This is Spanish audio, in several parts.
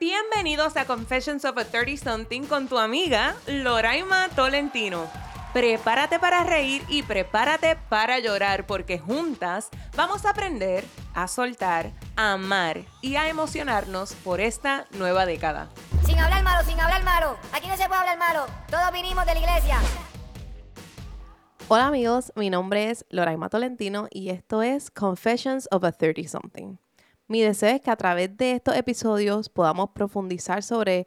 Bienvenidos a Confessions of a 30 Something con tu amiga Loraima Tolentino. Prepárate para reír y prepárate para llorar porque juntas vamos a aprender a soltar, a amar y a emocionarnos por esta nueva década. Sin hablar malo, sin hablar malo. Aquí no se puede hablar malo. Todos vinimos de la iglesia. Hola amigos, mi nombre es Loraima Tolentino y esto es Confessions of a 30 Something. Mi deseo es que a través de estos episodios podamos profundizar sobre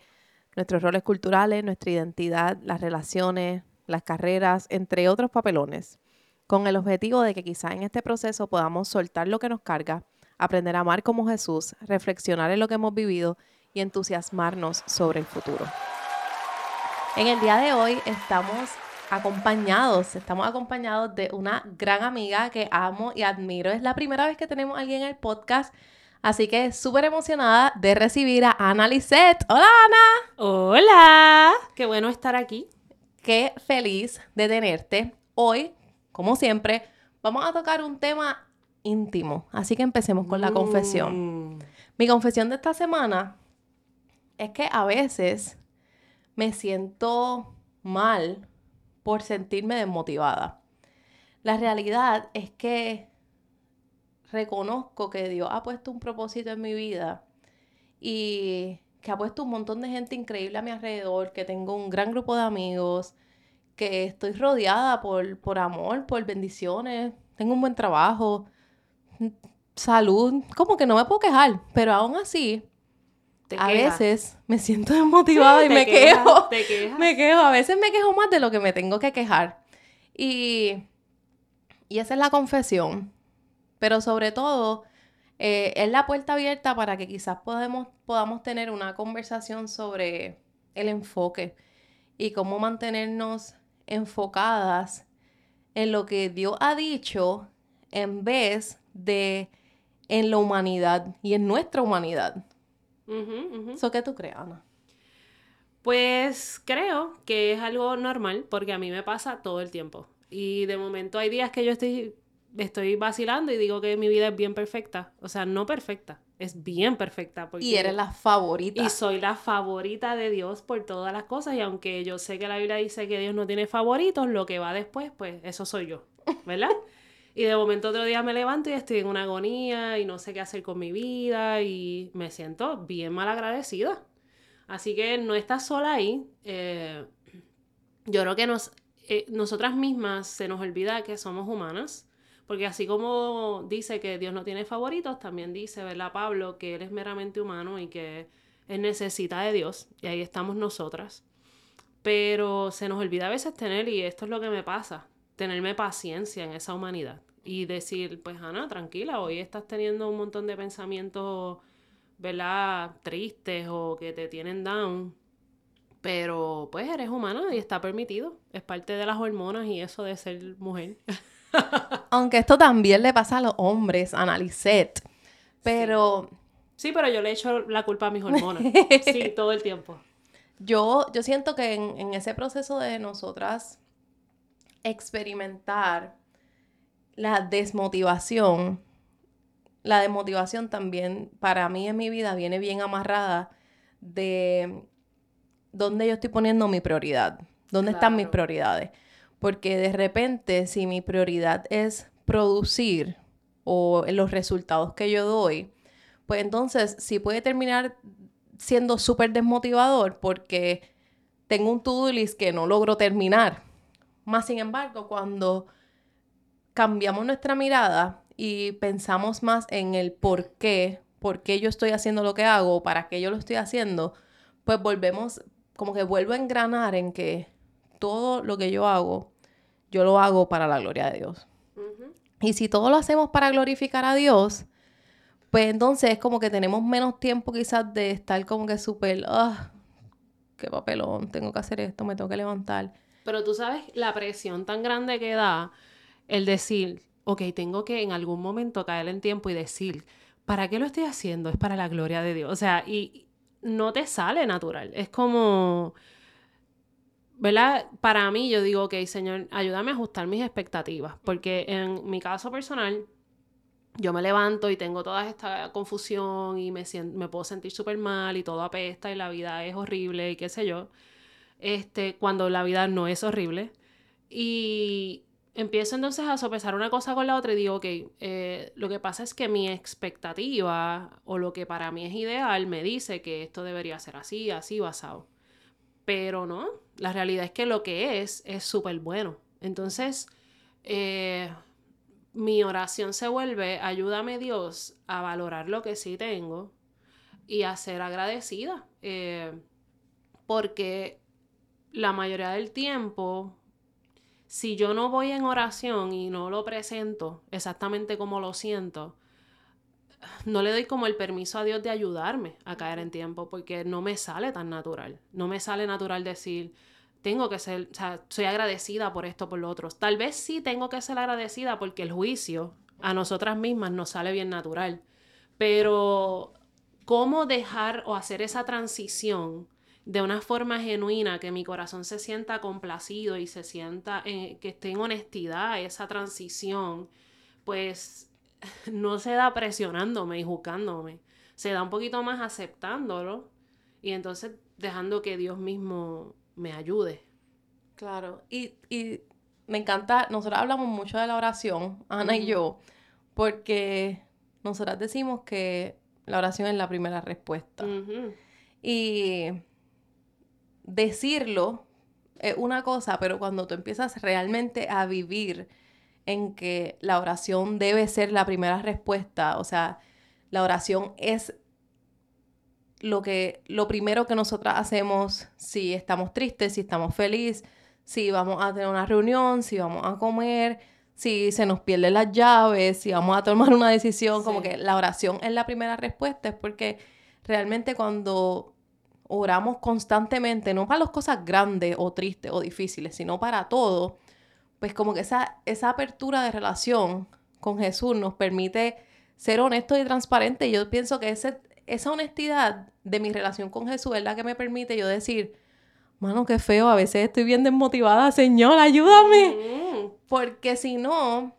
nuestros roles culturales, nuestra identidad, las relaciones, las carreras, entre otros papelones, con el objetivo de que quizá en este proceso podamos soltar lo que nos carga, aprender a amar como Jesús, reflexionar en lo que hemos vivido y entusiasmarnos sobre el futuro. En el día de hoy estamos acompañados, estamos acompañados de una gran amiga que amo y admiro. Es la primera vez que tenemos a alguien en el podcast Así que súper emocionada de recibir a Ana Lisette. Hola Ana. Hola. Qué bueno estar aquí. Qué feliz de tenerte. Hoy, como siempre, vamos a tocar un tema íntimo. Así que empecemos con la confesión. Mm. Mi confesión de esta semana es que a veces me siento mal por sentirme desmotivada. La realidad es que reconozco que Dios ha puesto un propósito en mi vida y que ha puesto un montón de gente increíble a mi alrededor, que tengo un gran grupo de amigos, que estoy rodeada por, por amor, por bendiciones, tengo un buen trabajo, salud, como que no me puedo quejar, pero aún así, a veces me siento desmotivada y me quejo. Me quejo, a veces me quejo más de lo que me tengo que quejar. Y, y esa es la confesión pero sobre todo eh, es la puerta abierta para que quizás podemos, podamos tener una conversación sobre el enfoque y cómo mantenernos enfocadas en lo que Dios ha dicho en vez de en la humanidad y en nuestra humanidad. ¿Eso qué tú crees, Ana? Pues creo que es algo normal porque a mí me pasa todo el tiempo. Y de momento hay días que yo estoy estoy vacilando y digo que mi vida es bien perfecta. O sea, no perfecta, es bien perfecta. y eres la favorita. Y soy la favorita de Dios por todas las cosas. Y aunque yo sé que la Biblia dice que Dios no tiene favoritos, lo que va después, pues eso soy yo, ¿verdad? y de momento otro día me levanto y estoy en una agonía y no sé qué hacer con mi vida y me siento bien mal agradecida. Así que no estás sola ahí. Eh, yo creo que nos, eh, nosotras mismas se nos olvida que somos humanas porque así como dice que Dios no tiene favoritos, también dice, ¿verdad, Pablo, que Él es meramente humano y que Él necesita de Dios. Y ahí estamos nosotras. Pero se nos olvida a veces tener, y esto es lo que me pasa, tenerme paciencia en esa humanidad. Y decir, pues Ana, tranquila, hoy estás teniendo un montón de pensamientos, ¿verdad? Tristes o que te tienen down. Pero pues eres humana y está permitido. Es parte de las hormonas y eso de ser mujer. Aunque esto también le pasa a los hombres, a Pero. Sí. pero yo le echo la culpa a mis hormonas. sí, todo el tiempo. Yo, yo siento que en, ese proceso de nosotras experimentar la desmotivación, la desmotivación también para mí en mi vida viene bien amarrada de dónde yo estoy poniendo mi prioridad, dónde están mis prioridades. Porque de repente, si mi prioridad es producir o los resultados que yo doy, pues entonces sí puede terminar siendo súper desmotivador porque tengo un to-do list que no logro terminar. Más sin embargo, cuando cambiamos nuestra mirada y pensamos más en el por qué, por qué yo estoy haciendo lo que hago, para qué yo lo estoy haciendo, pues volvemos, como que vuelvo a engranar en que todo lo que yo hago yo lo hago para la gloria de Dios. Y si todo lo hacemos para glorificar a Dios, pues entonces es como que tenemos menos tiempo quizás de estar como que súper, ah, qué papelón, tengo que hacer esto, me tengo que levantar. Pero tú sabes la presión tan grande que da el decir, ok, tengo que en algún momento caer en tiempo y decir, ¿para qué lo estoy haciendo? Es para la gloria de Dios. O sea, y no te sale natural. Es como, ¿verdad? Para mí yo digo, ok, Señor, ayúdame a ajustar mis expectativas, porque en mi caso personal, yo me levanto y tengo toda esta confusión y me, me puedo sentir súper mal y todo apesta y la vida es horrible y qué sé yo, este, cuando la vida no es horrible. Y empiezo entonces a sopesar una cosa con la otra y digo, ok, eh, lo que pasa es que mi expectativa o lo que para mí es ideal me dice que esto debería ser así, así basado. Pero no, la realidad es que lo que es es súper bueno. Entonces, eh, mi oración se vuelve, ayúdame Dios a valorar lo que sí tengo y a ser agradecida. Eh, porque la mayoría del tiempo, si yo no voy en oración y no lo presento exactamente como lo siento, no le doy como el permiso a Dios de ayudarme a caer en tiempo, porque no me sale tan natural. No me sale natural decir, tengo que ser, o sea, soy agradecida por esto, por lo otro. Tal vez sí tengo que ser agradecida porque el juicio a nosotras mismas nos sale bien natural. Pero, ¿cómo dejar o hacer esa transición de una forma genuina, que mi corazón se sienta complacido y se sienta, que esté en honestidad esa transición? Pues no se da presionándome y juzgándome. Se da un poquito más aceptándolo y entonces dejando que Dios mismo me ayude. Claro, y, me encanta, nosotros hablamos mucho de la oración, Ana y yo, porque nosotras decimos que la oración es la primera respuesta. Y decirlo es una cosa, pero cuando tú empiezas realmente a vivir en que la oración debe ser la primera respuesta, o sea, la oración es lo que lo primero que nosotras hacemos si estamos tristes, si estamos felices, si vamos a tener una reunión, si vamos a comer, si se nos pierden las llaves, si vamos a tomar una decisión, como que la oración es la primera respuesta, es porque realmente cuando oramos constantemente, no para las cosas grandes o tristes o difíciles, sino para todo, pues como que esa, esa apertura de relación con Jesús nos permite ser honestos y transparentes. Yo pienso que ese, esa honestidad de mi relación con Jesús es la que me permite yo decir, mano, qué feo, a veces estoy bien desmotivada, Señor, ayúdame. Mm. Porque si no,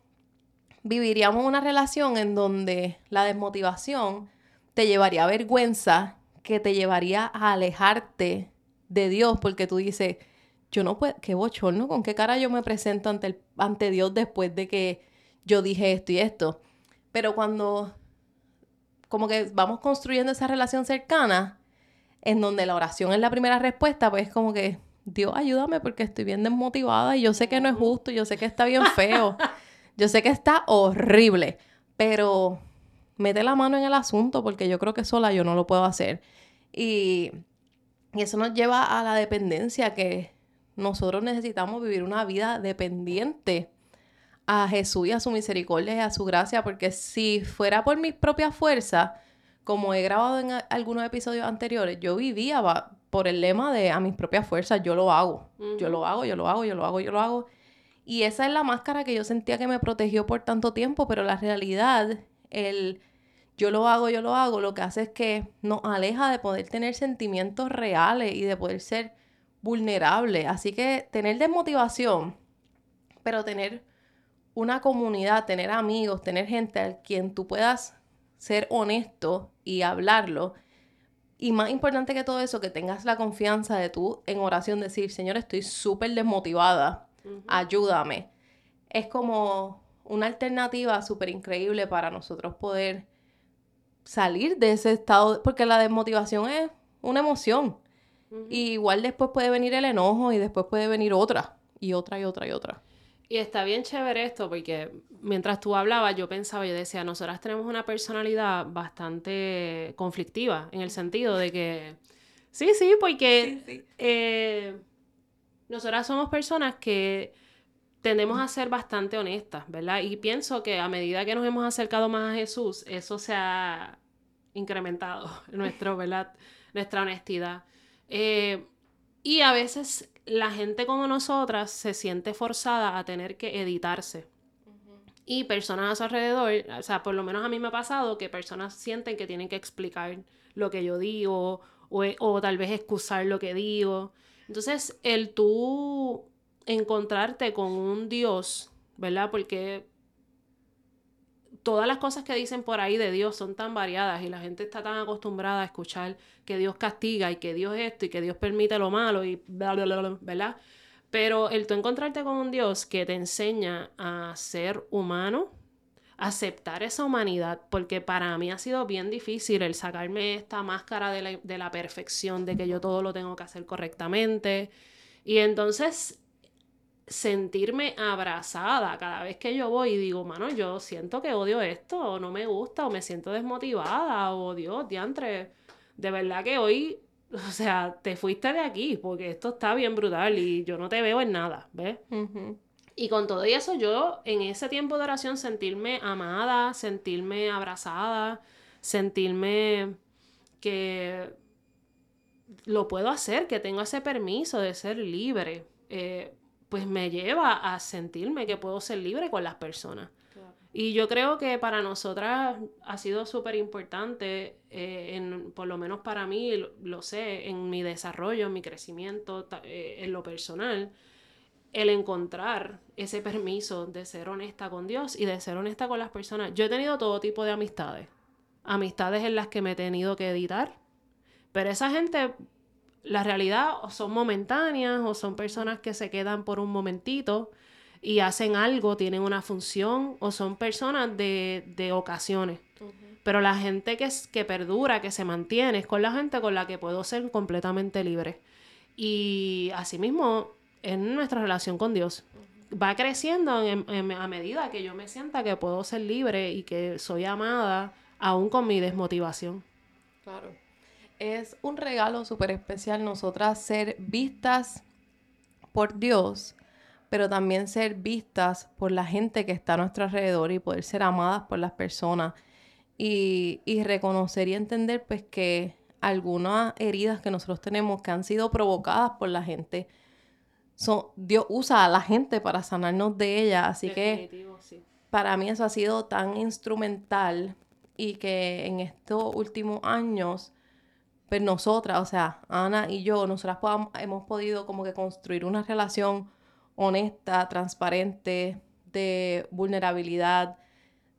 viviríamos una relación en donde la desmotivación te llevaría a vergüenza, que te llevaría a alejarte de Dios, porque tú dices, yo no puedo, qué bochorno, con qué cara yo me presento ante, ante Dios después de que yo dije esto y esto. Pero cuando como que vamos construyendo esa relación cercana, en donde la oración es la primera respuesta, pues como que, Dios, ayúdame porque estoy bien desmotivada y yo sé que no es justo, yo sé que está bien feo, yo sé que está horrible, pero mete la mano en el asunto porque yo creo que sola yo no lo puedo hacer. Y, y eso nos lleva a la dependencia que nosotros necesitamos vivir una vida dependiente a Jesús y a su misericordia y a su gracia, porque si fuera por mis propias fuerzas, como he grabado en algunos episodios anteriores, yo vivía por el lema de a mis propias fuerzas, yo lo hago, yo lo hago, yo lo hago, yo lo hago, yo lo hago. Y esa es la máscara que yo sentía que me protegió por tanto tiempo, pero la realidad, el yo lo hago, yo lo hago, lo que hace es que nos aleja de poder tener sentimientos reales y de poder ser vulnerable. Así que tener desmotivación, pero tener una comunidad, tener amigos, tener gente a quien tú puedas ser honesto y hablarlo. Y más importante que todo eso, que tengas la confianza de tú en oración decir, Señor, estoy súper desmotivada, ayúdame. Es como una alternativa súper increíble para nosotros poder salir de ese estado, porque la desmotivación es una emoción. Y igual después puede venir el enojo y después puede venir otra, y otra, y otra, y otra. Y está bien chévere esto porque mientras tú hablabas yo pensaba, yo decía, nosotras tenemos una personalidad bastante conflictiva en el sentido de que, sí, sí, porque eh, nosotras somos personas que tendemos a ser bastante honestas, ¿verdad? Y pienso que a medida que nos hemos acercado más a Jesús, eso se ha incrementado, nuestro, ¿verdad? Nuestra honestidad. Eh, y a veces la gente como nosotras se siente forzada a tener que editarse. Y personas a su alrededor, o sea, por lo menos a mí me ha pasado que personas sienten que tienen que explicar lo que yo digo o, o tal vez excusar lo que digo. Entonces, el tú encontrarte con un Dios, ¿verdad? Porque todas las cosas que dicen por ahí de Dios son tan variadas y la gente está tan acostumbrada a escuchar que Dios castiga y que Dios esto y que Dios permite lo malo y bla, bla, bla, bla, ¿verdad? Pero el tú encontrarte con un Dios que te enseña a ser humano, aceptar esa humanidad, porque para mí ha sido bien difícil el sacarme esta máscara de la, de la perfección, de que yo todo lo tengo que hacer correctamente. Y entonces sentirme abrazada cada vez que yo voy y digo, mano, yo siento que odio esto, o no me gusta, o me siento desmotivada, o Dios, diantre, de verdad que hoy, o sea, te fuiste de aquí, porque esto está bien brutal y yo no te veo en nada, ¿ves? Y con todo eso, yo en ese tiempo de oración sentirme amada, sentirme abrazada, sentirme que lo puedo hacer, que tengo ese permiso de ser libre, eh, pues me lleva a sentirme que puedo ser libre con las personas. Y yo creo que para nosotras ha sido súper importante, eh, en, por lo menos para mí, lo, lo sé, en mi desarrollo, en mi crecimiento, eh, en lo personal, el encontrar ese permiso de ser honesta con Dios y de ser honesta con las personas. Yo he tenido todo tipo de amistades. Amistades en las que me he tenido que editar. Pero esa gente, la realidad, o son momentáneas o son personas que se quedan por un momentito y hacen algo, tienen una función o son personas de, de ocasiones. Pero la gente que, es, que perdura, que se mantiene, es con la gente con la que puedo ser completamente libre. Y asimismo, en nuestra relación con Dios. Va creciendo en- en- a medida que yo me sienta que puedo ser libre y que soy amada, aún con mi desmotivación. Claro. Es un regalo súper especial nosotras ser vistas por Dios, pero también ser vistas por la gente que está a nuestro alrededor y poder ser amadas por las personas y, y reconocer y entender pues que algunas heridas que nosotros tenemos que han sido provocadas por la gente, son, Dios usa a la gente para sanarnos de ellas, así que sí. para mí eso ha sido tan instrumental y que en estos últimos años, pues nosotras, o sea, Ana y yo, nosotras hemos podido como que construir una relación honesta, transparente, de vulnerabilidad,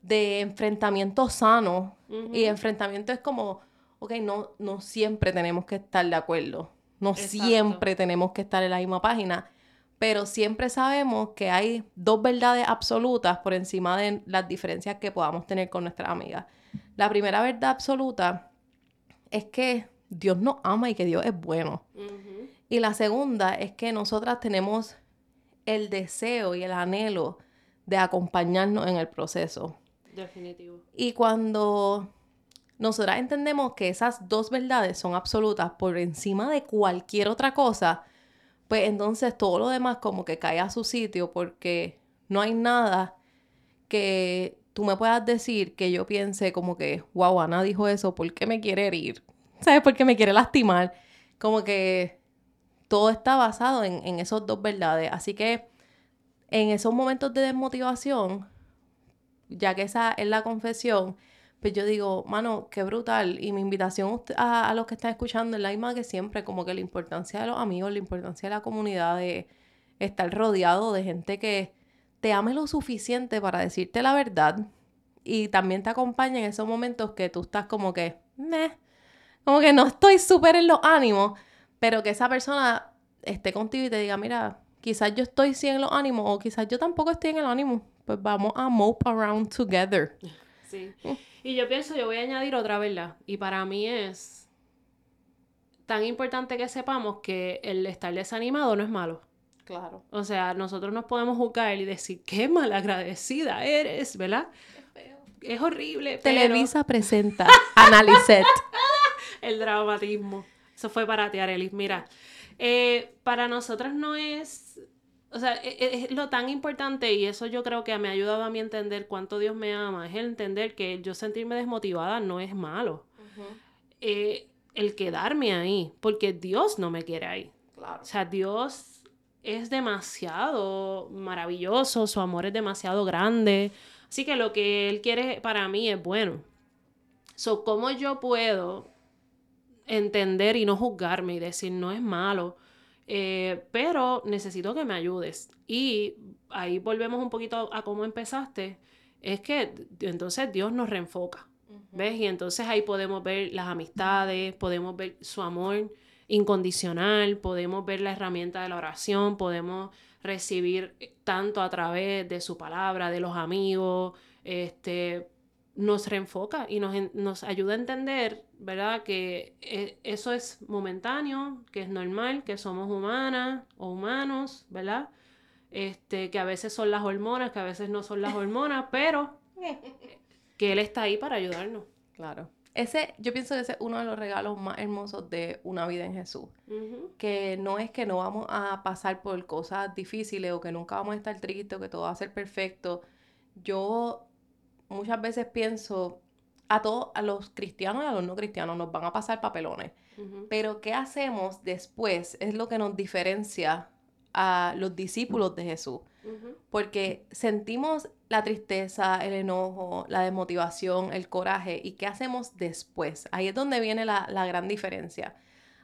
de enfrentamiento sano. Y enfrentamiento es como, ok, no, no siempre tenemos que estar de acuerdo, no Exacto. siempre tenemos que estar en la misma página, pero siempre sabemos que hay dos verdades absolutas por encima de las diferencias que podamos tener con nuestras amigas. La primera verdad absoluta es que Dios nos ama y que Dios es bueno. Y la segunda es que nosotras tenemos el deseo y el anhelo de acompañarnos en el proceso. Definitivo. Y cuando nosotras entendemos que esas dos verdades son absolutas por encima de cualquier otra cosa, pues entonces todo lo demás como que cae a su sitio porque no hay nada que tú me puedas decir que yo piense como que, wow, Ana dijo eso, ¿por qué me quiere herir? ¿Sabes? ¿Por qué me quiere lastimar? Como que todo está basado en, en esas dos verdades. Así que en esos momentos de desmotivación, ya que esa es la confesión, pues yo digo, mano, qué brutal. Y mi invitación a, a los que están escuchando es la misma que siempre, como que la importancia de los amigos, la importancia de la comunidad, de estar rodeado de gente que te ame lo suficiente para decirte la verdad y también te acompaña en esos momentos que tú estás como que, meh, como que no estoy súper en los ánimos, pero que esa persona esté contigo y te diga, mira, quizás yo estoy sí en los ánimos o quizás yo tampoco estoy en el ánimo, pues vamos a mope around together. Sí. Y yo pienso, yo voy a añadir otra verdad. Y para mí es tan importante que sepamos que el estar desanimado no es malo. Claro. O sea, nosotros nos podemos juzgar y decir, qué malagradecida eres, ¿verdad? Es horrible. pero- Televisa presenta Analyset. El dramatismo. Eso fue para ti, Arelis. Mira, eh, para nosotros no es. O sea, e- e- es, lo tan importante y eso yo creo que me ha ayudado a mí a entender cuánto Dios me ama. Es el entender que yo sentirme desmotivada no es malo. Eh, el quedarme ahí, porque Dios no me quiere ahí. Claro. O sea, Dios es demasiado maravilloso, su amor es demasiado grande. Así que lo que Él quiere para mí es bueno. So, ¿cómo yo puedo entender y no juzgarme y decir no es malo? Eh, pero necesito que me ayudes. Y ahí volvemos un poquito a cómo empezaste. es que entonces Dios nos reenfoca. ¿Ves? Y entonces ahí podemos ver las amistades, podemos ver su amor incondicional, podemos ver la herramienta de la oración, podemos recibir tanto a través de su palabra, de los amigos, este, nos reenfoca y nos, nos ayuda a entender, ¿verdad? Que eh, eso es momentáneo, que es normal, que somos humanas o humanos, ¿verdad? Este, que a veces son las hormonas, que a veces no son las hormonas, pero que Él está ahí para ayudarnos. Claro. Ese, yo pienso que ese es uno de los regalos más hermosos de una vida en Jesús. Que no es que no vamos a pasar por cosas difíciles o que nunca vamos a estar tristes o que todo va a ser perfecto. Yo muchas veces pienso, a todos, a los cristianos y a los no cristianos nos van a pasar papelones. Pero ¿qué hacemos después? Es lo que nos diferencia a los discípulos de Jesús. Porque sentimos la tristeza, el enojo, la desmotivación, el coraje. ¿Y qué hacemos después? Ahí es donde viene la, la gran diferencia.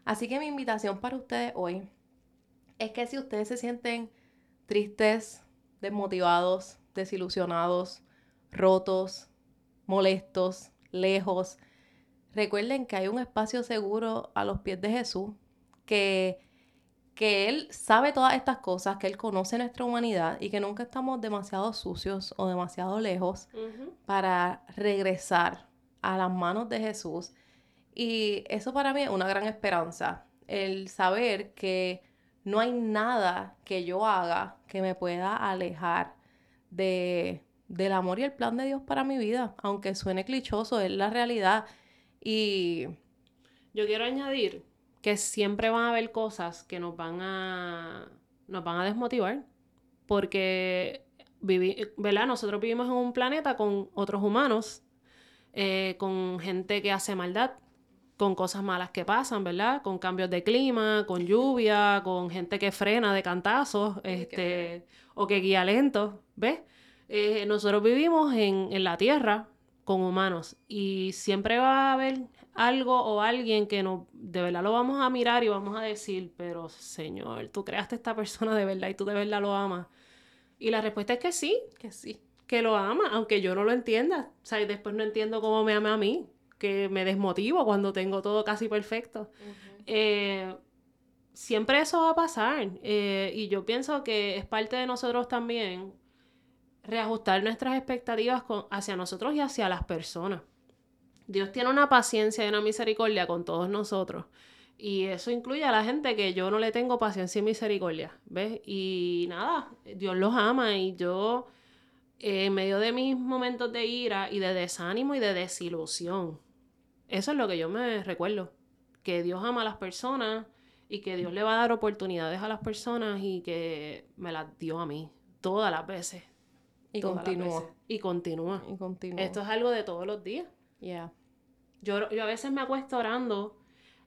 Así que mi invitación para ustedes hoy es que si ustedes se sienten tristes, desmotivados, desilusionados, rotos, molestos, lejos, recuerden que hay un espacio seguro a los pies de Jesús, que, que Él sabe todas estas cosas, que Él conoce nuestra humanidad y que nunca estamos demasiado sucios o demasiado lejos para regresar a las manos de Jesús. Y eso para mí es una gran esperanza, el saber que no hay nada que yo haga que me pueda alejar de, del amor y el plan de Dios para mi vida, aunque suene clichoso, es la realidad. Y Yo quiero añadir que siempre van a haber cosas que nos van a, nos van a desmotivar. Porque, vivi- ¿verdad? Nosotros vivimos en un planeta con otros humanos, eh, con gente que hace maldad, con cosas malas que pasan, ¿verdad? Con cambios de clima, con lluvia, con gente que frena de cantazos, este, o que guía lento, ¿ves? Eh, nosotros vivimos en, en la Tierra con humanos y siempre va a haber algo o alguien que no, de verdad lo vamos a mirar y vamos a decir, pero Señor, tú creaste a esta persona de verdad y tú de verdad lo amas. Y la respuesta es que sí, que sí. que lo ama, aunque yo no lo entienda. O sea, y después no entiendo cómo me ama a mí, que me desmotivo cuando tengo todo casi perfecto. Eh, siempre eso va a pasar. eh, y yo pienso que es parte de nosotros también reajustar nuestras expectativas con- hacia nosotros y hacia las personas. Dios tiene una paciencia y una misericordia con todos nosotros. Y eso incluye a la gente que yo no le tengo paciencia y misericordia, ¿ves? Y nada, Dios los ama y yo, eh, en medio de mis momentos de ira y de desánimo y de desilusión, eso es lo que yo me recuerdo, que Dios ama a las personas y que Dios le va a dar oportunidades a las personas y que me las dio a mí todas las veces. Y continúa. Y continúa. Y continúa. Esto es algo de todos los días. Yeah. Yo, yo a veces me acuesto orando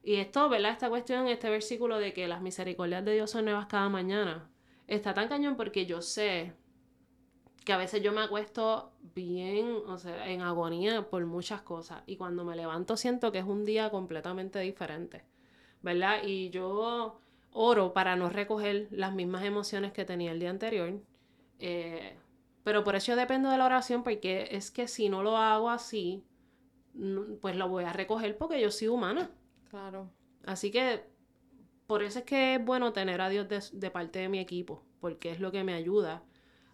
y esto, ¿verdad? Esta cuestión, este versículo de que las misericordias de Dios son nuevas cada mañana, está tan cañón porque yo sé que a veces yo me acuesto bien, o sea, en agonía por muchas cosas y cuando me levanto siento que es un día completamente diferente, ¿verdad? Y yo oro para no recoger las mismas emociones que tenía el día anterior. eh, pero por eso yo dependo de la oración porque es que si no lo hago así, pues lo voy a recoger porque yo soy humana. Claro. Así que por eso es que es bueno tener a Dios de, de parte de mi equipo, porque es lo que me ayuda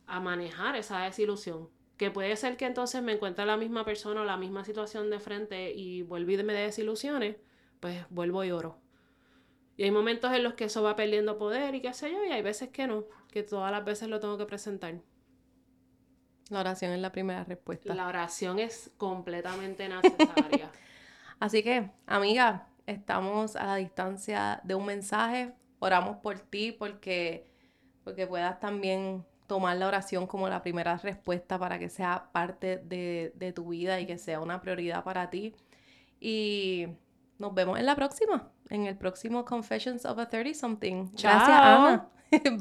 a manejar esa desilusión. Que puede ser que entonces me encuentre la misma persona o la misma situación de frente y vuelvo y me desilusiones, pues vuelvo y oro. Y hay momentos en los que eso va perdiendo poder y qué sé yo, y hay veces que no, que todas las veces lo tengo que presentar. La oración es la primera respuesta. La oración es completamente necesaria. Así que, amiga, estamos a la distancia de un mensaje. Oramos por ti porque, porque puedas también tomar la oración como la primera respuesta para que sea parte de, de tu vida y que sea una prioridad para ti. Y nos vemos en la próxima, en el próximo Confessions of a 30 Something. Gracias, Chao. Ana. Bye.